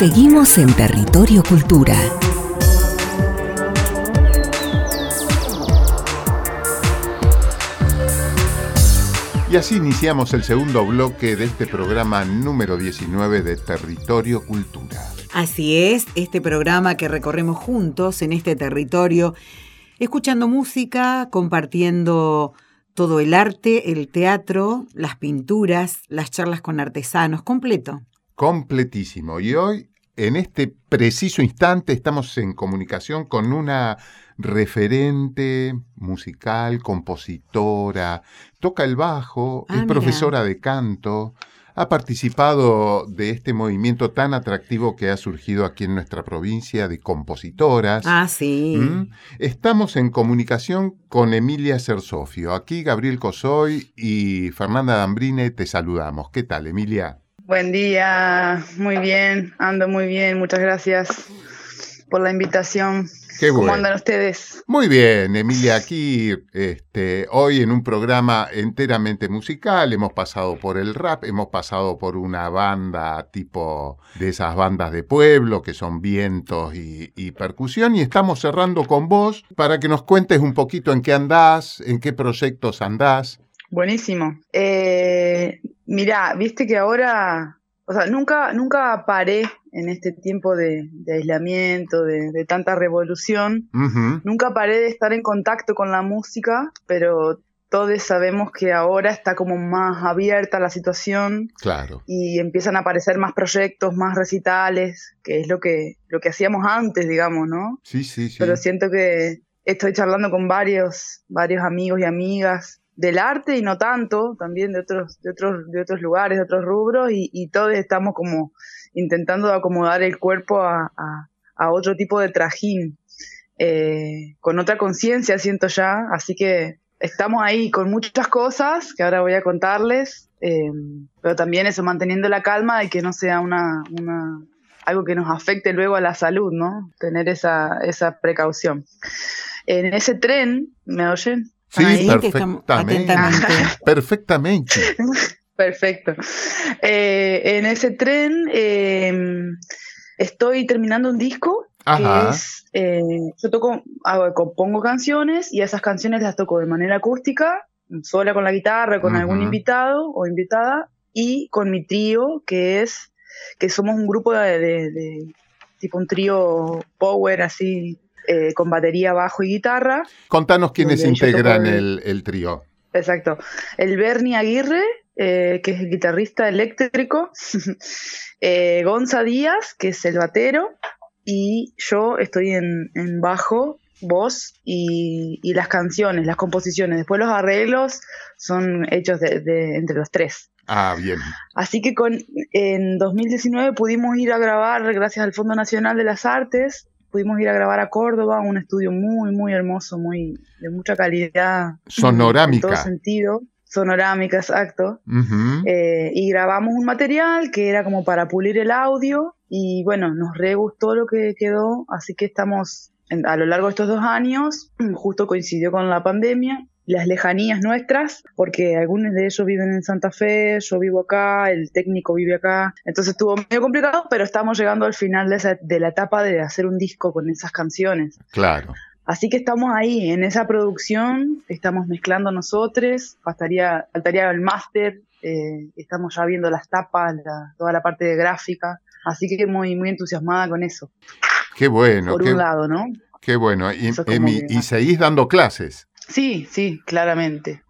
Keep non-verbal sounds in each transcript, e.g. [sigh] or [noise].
Seguimos en Territorio Cultura. Y así iniciamos el segundo bloque de este programa número 19 de Territorio Cultura. Así es, este programa que recorremos juntos en este territorio, escuchando música, compartiendo todo el arte, el teatro, las pinturas, las charlas con artesanos, completo. Completísimo. Y hoy, en este preciso instante, estamos en comunicación con una referente musical, compositora, toca el bajo, Ah, es mira. profesora de canto, ha participado de este movimiento tan atractivo que ha surgido aquí en nuestra provincia de compositoras. Ah, sí. ¿Mm? Estamos en comunicación con Emilia Cersofio. Aquí Gabriel Cosoy y Fernanda Dambrine te saludamos. ¿Qué tal, Emilia? Buen día, muy bien, ando muy bien, muchas gracias por la invitación. Qué ¿Cómo bueno. andan ustedes? Muy bien, Emilia, aquí este, hoy en un programa enteramente musical, hemos pasado por el rap, hemos pasado por una banda tipo de esas bandas de pueblo que son vientos y, y percusión y estamos cerrando con vos para que nos cuentes un poquito en qué andás, en qué proyectos andás. Buenísimo. Eh, mirá, viste que ahora, o sea, nunca, nunca paré en este tiempo de, de aislamiento, de, de tanta revolución, nunca paré de estar en contacto con la música, pero todos sabemos que ahora está como más abierta la situación claro. y empiezan a aparecer más proyectos, más recitales, que es lo que, lo que hacíamos antes, digamos, ¿no? Sí, sí, sí. Pero siento que estoy charlando con varios, varios amigos y amigas del arte y no tanto, también de otros, de otros, de otros lugares, de otros rubros, y, y todos estamos como intentando acomodar el cuerpo a, otro tipo de trajín, eh, con otra conciencia, siento ya, así que estamos ahí con muchas cosas que ahora voy a contarles, eh, pero también eso, manteniendo la calma y que no sea una, una algo que nos afecte luego a la salud, ¿no? Tener esa, esa precaución. En ese tren, ¿me oyen? Sí, Ahí te estamos perfectamente. atentamente. [laughs] Perfectamente. Perfecto. Eh, en ese tren eh, estoy terminando un disco Ajá. que es, eh, yo toco, hago, compongo canciones y esas canciones las toco de manera acústica, sola con la guitarra, con algún invitado o invitada y con mi trío que es, que somos un grupo de, de- de- tipo un trío power así, eh, con batería, bajo y guitarra. Contanos quiénes integran el, el trío. Exacto. El Bernie Aguirre, eh, que es el guitarrista eléctrico. [laughs] eh, Gonza Díaz, que es el batero. Y yo estoy en, en bajo, voz y, y las canciones, las composiciones. Después los arreglos son hechos de- de- entre los tres. Ah, bien. Así que con, en 2019 pudimos ir a grabar, gracias al Fondo Nacional de las Artes, pudimos ir a grabar a Córdoba, un estudio muy, muy hermoso, muy de mucha calidad. Sonorámica. En todo sentido. Sonorámica, exacto. Eh, y grabamos un material que era como para pulir el audio y bueno, nos re gustó lo que quedó, así que estamos en- a lo largo de estos dos años, justo coincidió con la pandemia, las lejanías nuestras, porque algunos de ellos viven en Santa Fe, yo vivo acá, el técnico vive acá, entonces estuvo medio complicado, pero estamos llegando al final de, esa- de la etapa de hacer un disco con esas canciones. Claro. Así que estamos ahí, en esa producción, estamos mezclando nosotros, faltaría, faltaría el máster, eh, estamos ya viendo las tapas, la- toda la parte de gráfica, así que muy, muy entusiasmada con eso, Qué bueno. por qué, un lado, ¿no? qué bueno. Y, Emi, y seguís dando clases. Sí, sí, claramente.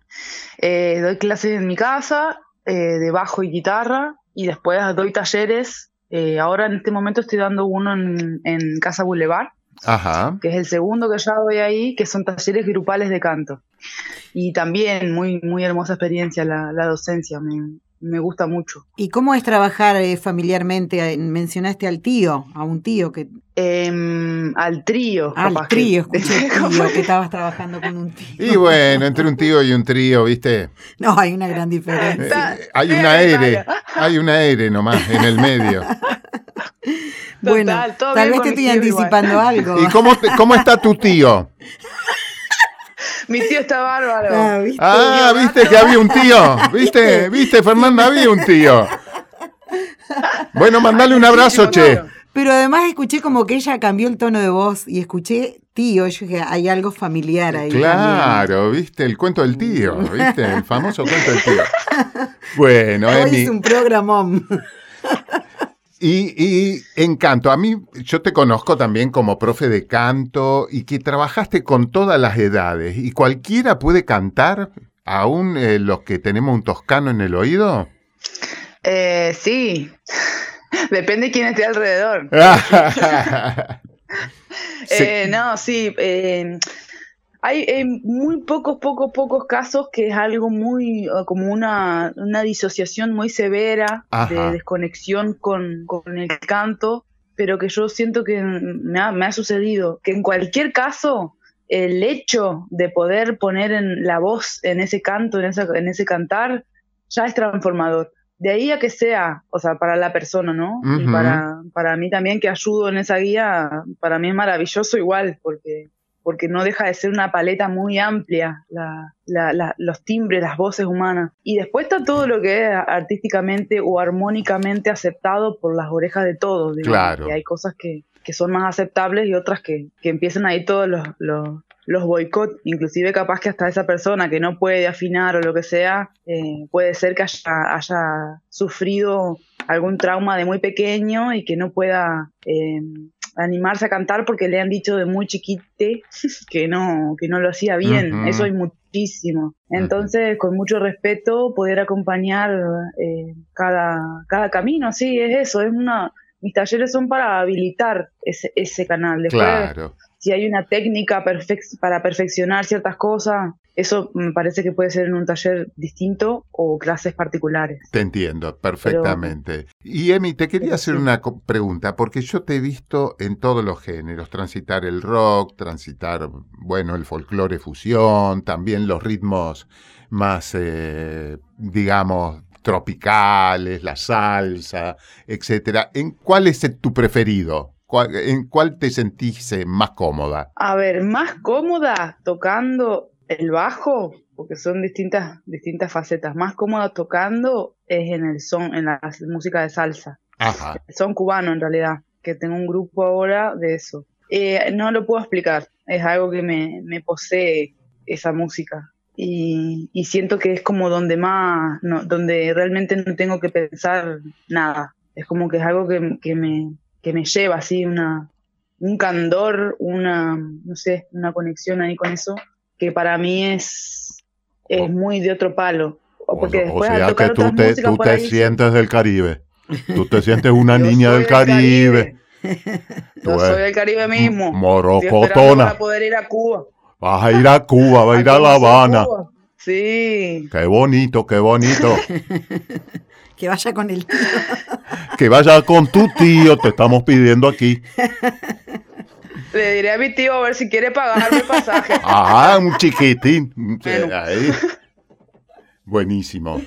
Eh, doy clases en mi casa, eh, de bajo y guitarra, y después doy talleres, eh, ahora en este momento estoy dando uno en, en Casa Boulevard, Ajá. que es el segundo que ya doy ahí, que son talleres grupales de canto. Y también muy, muy hermosa experiencia la, la docencia, me, me gusta mucho. ¿Y cómo es trabajar eh, familiarmente? Eh, Mencionaste al tío, a un tío que... Em, al trío. Al capaz que- trío, [laughs] escuché tío, que estabas trabajando con un tío. Y bueno, entre un tío y un trío, ¿viste? No, hay una gran diferencia. Eh, hay R, Natalia. hay una R nomás en el medio. Bueno, Total, todo tal vez te estoy igual. anticipando algo. ¿Y cómo, te- cómo está tu tío? [laughs] Mi tío está bárbaro. Ah, ¿viste? Ah, viste que había un tío. ¿Viste? ¿Viste, Fernanda? Había un tío. Bueno, mandale un abrazo, che. Pero además escuché como que ella cambió el tono de voz y escuché tío. Yo dije, hay algo familiar ahí. Claro, viste, el cuento del tío, viste, el famoso cuento del tío. Bueno, Hoy es un programón. Y, y, en canto, a mí yo te conozco también como profe de canto y que trabajaste con todas las edades y cualquiera puede cantar, aún eh, los que tenemos un toscano en el oído. Eh, sí, [laughs] depende quién esté alrededor. [laughs] eh, no, sí, eh, hay muy pocos, pocos, pocos casos que es algo muy, como una, una disociación muy severa de desconexión con, con, el canto, pero que yo siento que me ha, me ha sucedido, que en cualquier caso el hecho de poder poner en la voz en ese canto, en, esa, en ese cantar, ya es transformador. De ahí a que sea, o sea, para la persona, ¿no? Y para, para mí también que ayudo en esa guía, para mí es maravilloso igual, porque porque no deja de ser una paleta muy amplia, los timbres, las voces humanas. Y después está todo lo que es artísticamente o armónicamente aceptado por las orejas de todos. Claro. Y hay cosas que, son más aceptables y otras que, empiezan ahí todos los, los, los boicot, inclusive capaz que hasta esa persona que no puede afinar o lo que sea, eh, puede ser que haya, haya, sufrido algún trauma de muy pequeño y que no pueda eh, animarse a cantar porque le han dicho de muy chiquite [laughs] que no, que no lo hacía bien. Eso hay muchísimo. Entonces, con mucho respeto, poder acompañar eh, cada, cada camino, sí, es eso, es una, mis talleres son para habilitar ese, ese canal. Después, claro si hay una técnica para perfeccionar ciertas cosas, eso me parece que puede ser en un taller distinto o clases particulares. Te entiendo perfectamente. y Emi, te quería hacer una pregunta, porque yo te he visto en todos los géneros, transitar el rock, transitar, bueno, el folclore fusión, también los ritmos más, eh, digamos, tropicales, la salsa, etcétera. ¿En cuál es tu preferido? ¿En cuál te sentís más cómoda? A ver, más cómoda tocando el bajo, porque son distintas, distintas facetas. Más cómoda tocando es en el son, en la música de salsa. Ajá. son cubano en realidad, que tengo un grupo ahora de eso. Eh, no lo puedo explicar, es algo que me, posee esa música. Y, siento que es como donde más, donde realmente no tengo que pensar nada. Es como que es algo que, que me, que me lleva así una, un candor, una, no sé, una conexión ahí con eso, que para mí es, es oh. muy de otro palo. Porque o, sea que tú te, tú te sientes del Caribe. Tú te sientes [laughs] una niña del Caribe. Yo soy del Caribe [laughs] mismo. Morocotona. Para poder ir a Cuba. Vas a ir a Cuba, vas a ir a [laughs] La Habana. Sí. Qué bonito, qué bonito. Que vaya con el tío. que vaya con tu tío, te estamos pidiendo aquí. Le diré a mi tío a ver si quiere pagarme el pasaje. [laughs] Ah, un chiquitín. Buenísimo.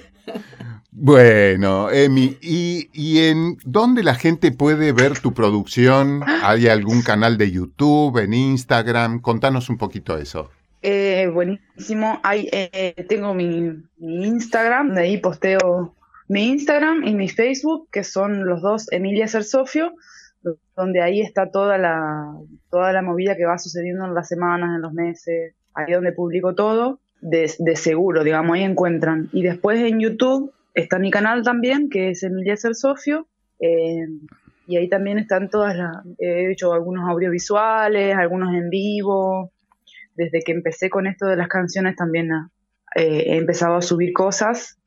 Bueno, Emi, ¿y, ¿y, en dónde la gente puede ver tu producción? ¿Hay algún canal de YouTube, en Instagram? Contanos un poquito eso. Eh, buenísimo. Hay, eh, tengo mi, mi, Instagram, de ahí posteo mi Instagram y mi Facebook, que son los dos Emilia Sersofio, donde ahí está toda la, toda la movida que va sucediendo en las semanas, en los meses, ahí donde publico todo, de, seguro, digamos, ahí encuentran. Y después en YouTube está mi canal también, que es Emilia Sersofio, eh, y ahí también están todas las, he hecho algunos audiovisuales, algunos en vivo, desde que empecé con esto de las canciones también eh, he empezado a subir cosas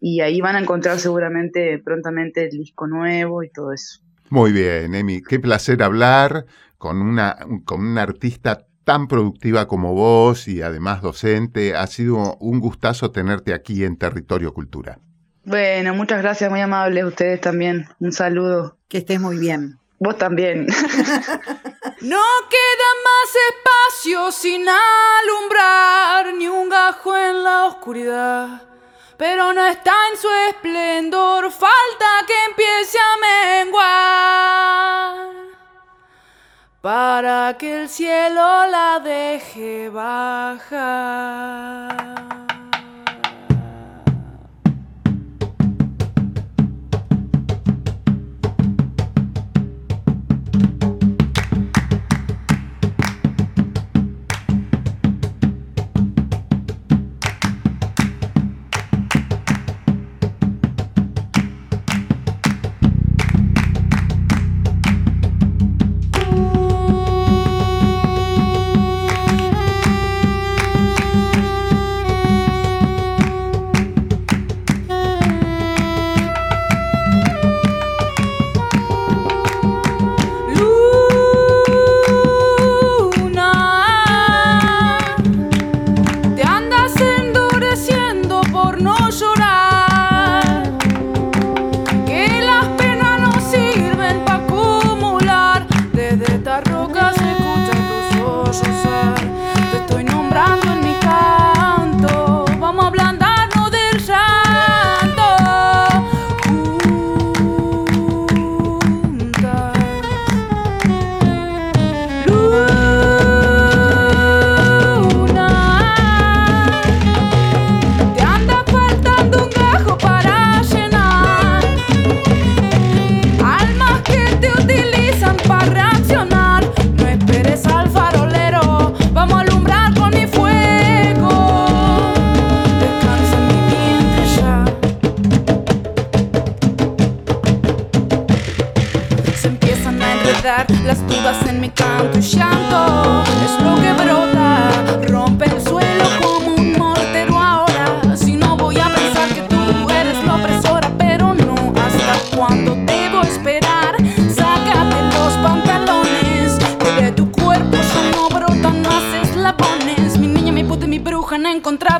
y ahí van a encontrar seguramente prontamente el disco nuevo y todo eso. Muy bien, Emi, qué placer hablar con una, con una artista tan productiva como vos y además docente. Ha sido un gustazo tenerte aquí en Territorio Cultura. Bueno, muchas gracias, muy amables ustedes también. Un saludo. Que estés muy bien. Vos también. [laughs] no queda más espacio sin alumbrar, ni un gajo en la oscuridad pero no está en su esplendor, falta que empiece a menguar para que el cielo la deje bajar.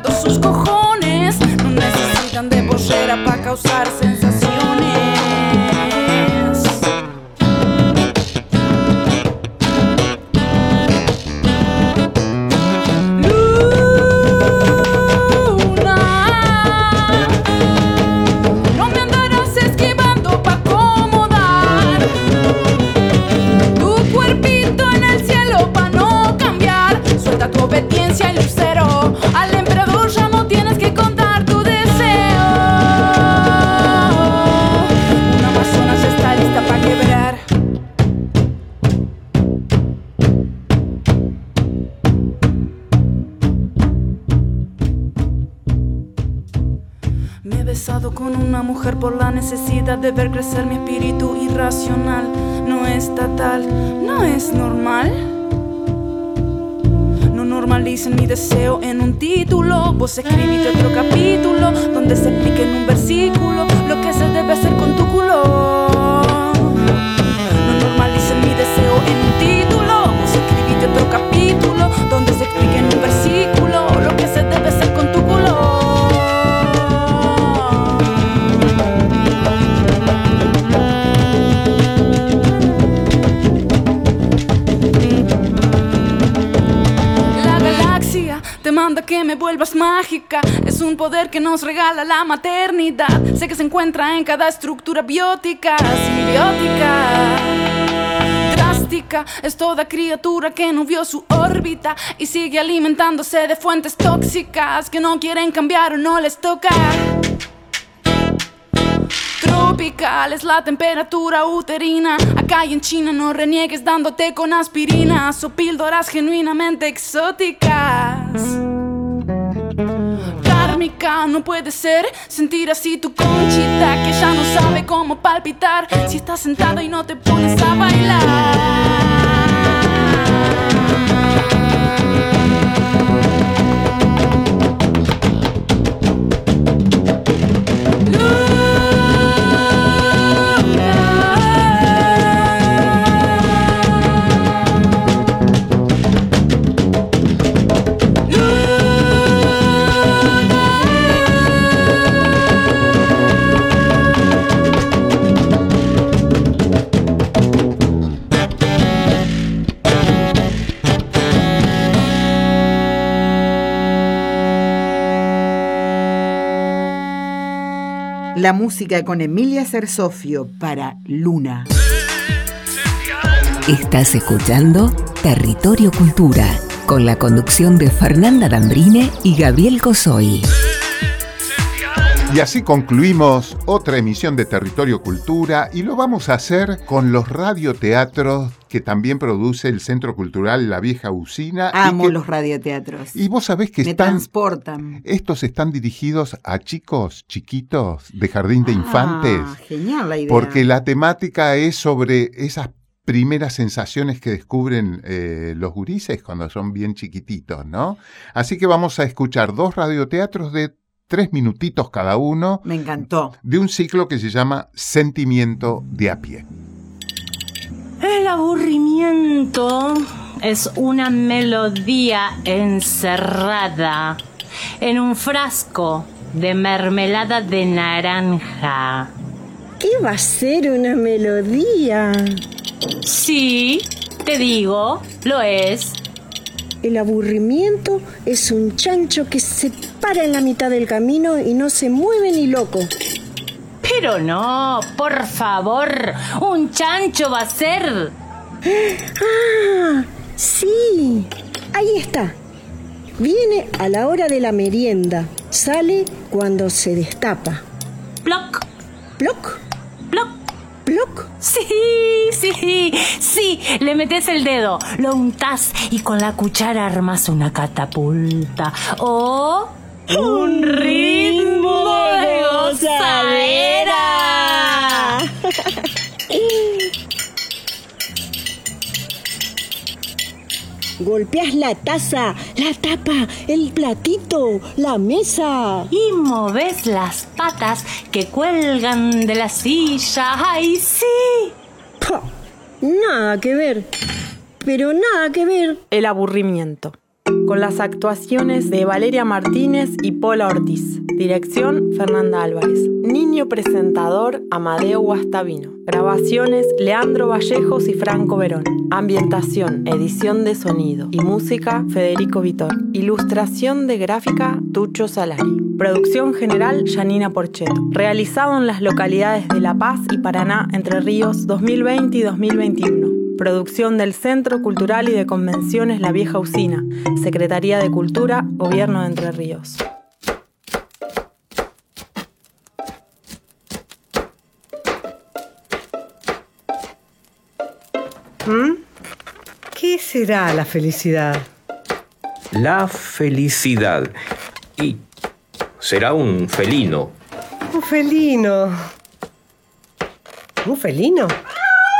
Sus cojones. No necesitan de bollera para causar sensaciones. Por la necesidad de ver crecer mi espíritu irracional. No es tal, no es normal. No normalicen mi deseo en un título. Vos escribiste otro capítulo donde se explique en un versículo lo que se debe hacer con tu culo. No normalicen mi deseo en un título. Vos escribiste otro capítulo donde se explique en un versículo vuelvas mágica. Es un poder que nos regala la maternidad. Sé que se encuentra en cada estructura biótica, simbiótica. Es toda criatura que no vio su órbita y sigue alimentándose de fuentes tóxicas que no quieren cambiar o no les toca. Tropical es la temperatura uterina. Acá y en China no reniegues dándote con aspirinas o píldoras genuinamente exóticas. No puede ser sentir así tu conchita que ya no sabe cómo palpitar si estás sentada y no te pones a bailar. La música con Emilia Cersofio para Luna. Estás escuchando Territorio Cultura, con la conducción de Fernanda Dambrine y Gabriel Cosoy. Y así concluimos otra emisión de Territorio Cultura y lo vamos a hacer con los radioteatros que también produce el Centro Cultural La Vieja Usina. y Amo que- los radioteatros. Y vos sabés que Me están, transportan. estos están dirigidos a chicos chiquitos de jardín de infantes. Ah, genial la idea. Porque la temática es sobre esas primeras sensaciones que descubren eh, los gurises cuando son bien chiquititos, ¿no? Así que vamos a escuchar dos radioteatros de tres minutitos cada uno Me encantó. de un ciclo que se llama Sentimiento de a pie. El aburrimiento es una melodía encerrada en un frasco de mermelada de naranja. ¿Qué va a ser una melodía? Sí, te digo, lo es. El aburrimiento es un chancho que se para en la mitad del camino y no se mueve ni loco. Pero no, por favor, un chancho va a ser. ¡Ah! Sí, ahí está. Viene a la hora de la merienda. Sale cuando se destapa. Ploc, Ploc, ploc. Ploc. Sí, sí, sí, le metes el dedo, lo untas y con la cuchara armas una catapulta o un ritmo de gozadera. Golpeas la taza, la tapa, el platito, la mesa. Y moves las patas que cuelgan de la silla. ¡Ay, sí! ¡Pah! Nada que ver. Pero nada que ver. El aburrimiento. Con las actuaciones de Valeria Martínez y Paula Ortiz. Dirección Fernanda Álvarez. Niño presentador Amadeo Guastavino. Grabaciones Leandro Vallejos y Franco Verón. Ambientación, edición de sonido y música Federico Vitor. Ilustración de gráfica Tucho Salari. Producción general Janina Porcheto. Realizado en las localidades de La Paz y Paraná, Entre Ríos 2020 y 2021. Producción del Centro Cultural y de Convenciones La Vieja Usina, Secretaría de Cultura, Gobierno de Entre Ríos. ¿Mm? ¿Qué será la felicidad? La felicidad. Y será un felino. Un felino. ¿Un felino?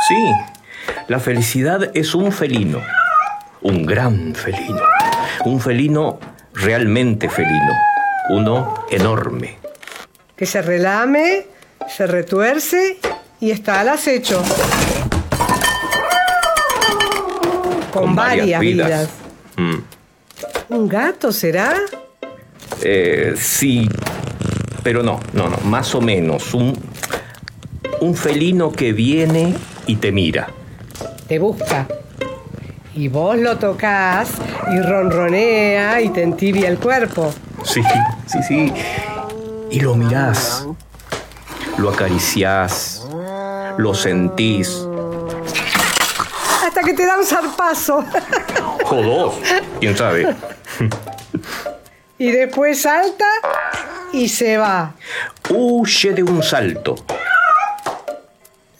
Sí, la felicidad es un felino. Un gran felino. Un felino realmente felino. Uno enorme. Que se relame, se retuerce y está al acecho. Con, varias, vidas. Mm. ¿Un gato será? Eh, sí, pero no, no, no, más o menos. Un, un felino que viene y te mira. Te busca. Y vos lo tocas y ronronea y te entibia el cuerpo. Sí, sí, sí. Y lo mirás, lo acariciás, lo sentís. Hasta que te da un zarpazo. O dos, quién sabe. y después salta y se va. Huye de un salto.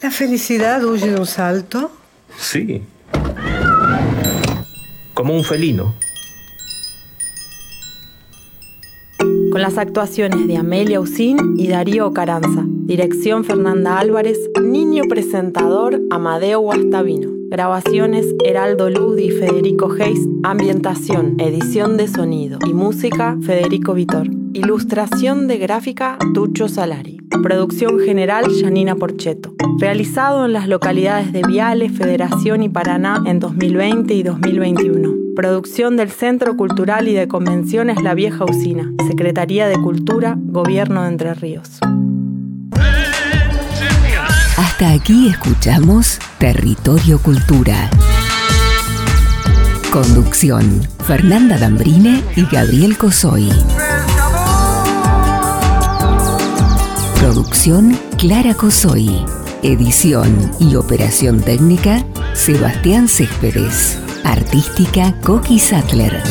¿La felicidad huye de un salto? Sí. Como un felino. Con las actuaciones de Amelia Usín y Darío Caranza. Dirección Fernanda Álvarez. Niño presentador Amadeo Guastavino. Grabaciones Heraldo Ludi y Federico Hayes. Ambientación, edición de sonido y música Federico Vitor. Ilustración de gráfica Tucho Salari. Producción general Janina Porcheto. Realizado en las localidades de Viale, Federación y Paraná en 2020 y 2021. Producción del Centro Cultural y de Convenciones La Vieja Usina. Secretaría de Cultura, Gobierno de Entre Ríos. Hasta aquí escuchamos Territorio Cultura. Conducción, Fernanda Dambrine y Gabriel Cosoy. Clara Cosoy. Edición y operación técnica, Sebastián Céspedes. Artística, Coqui Sattler.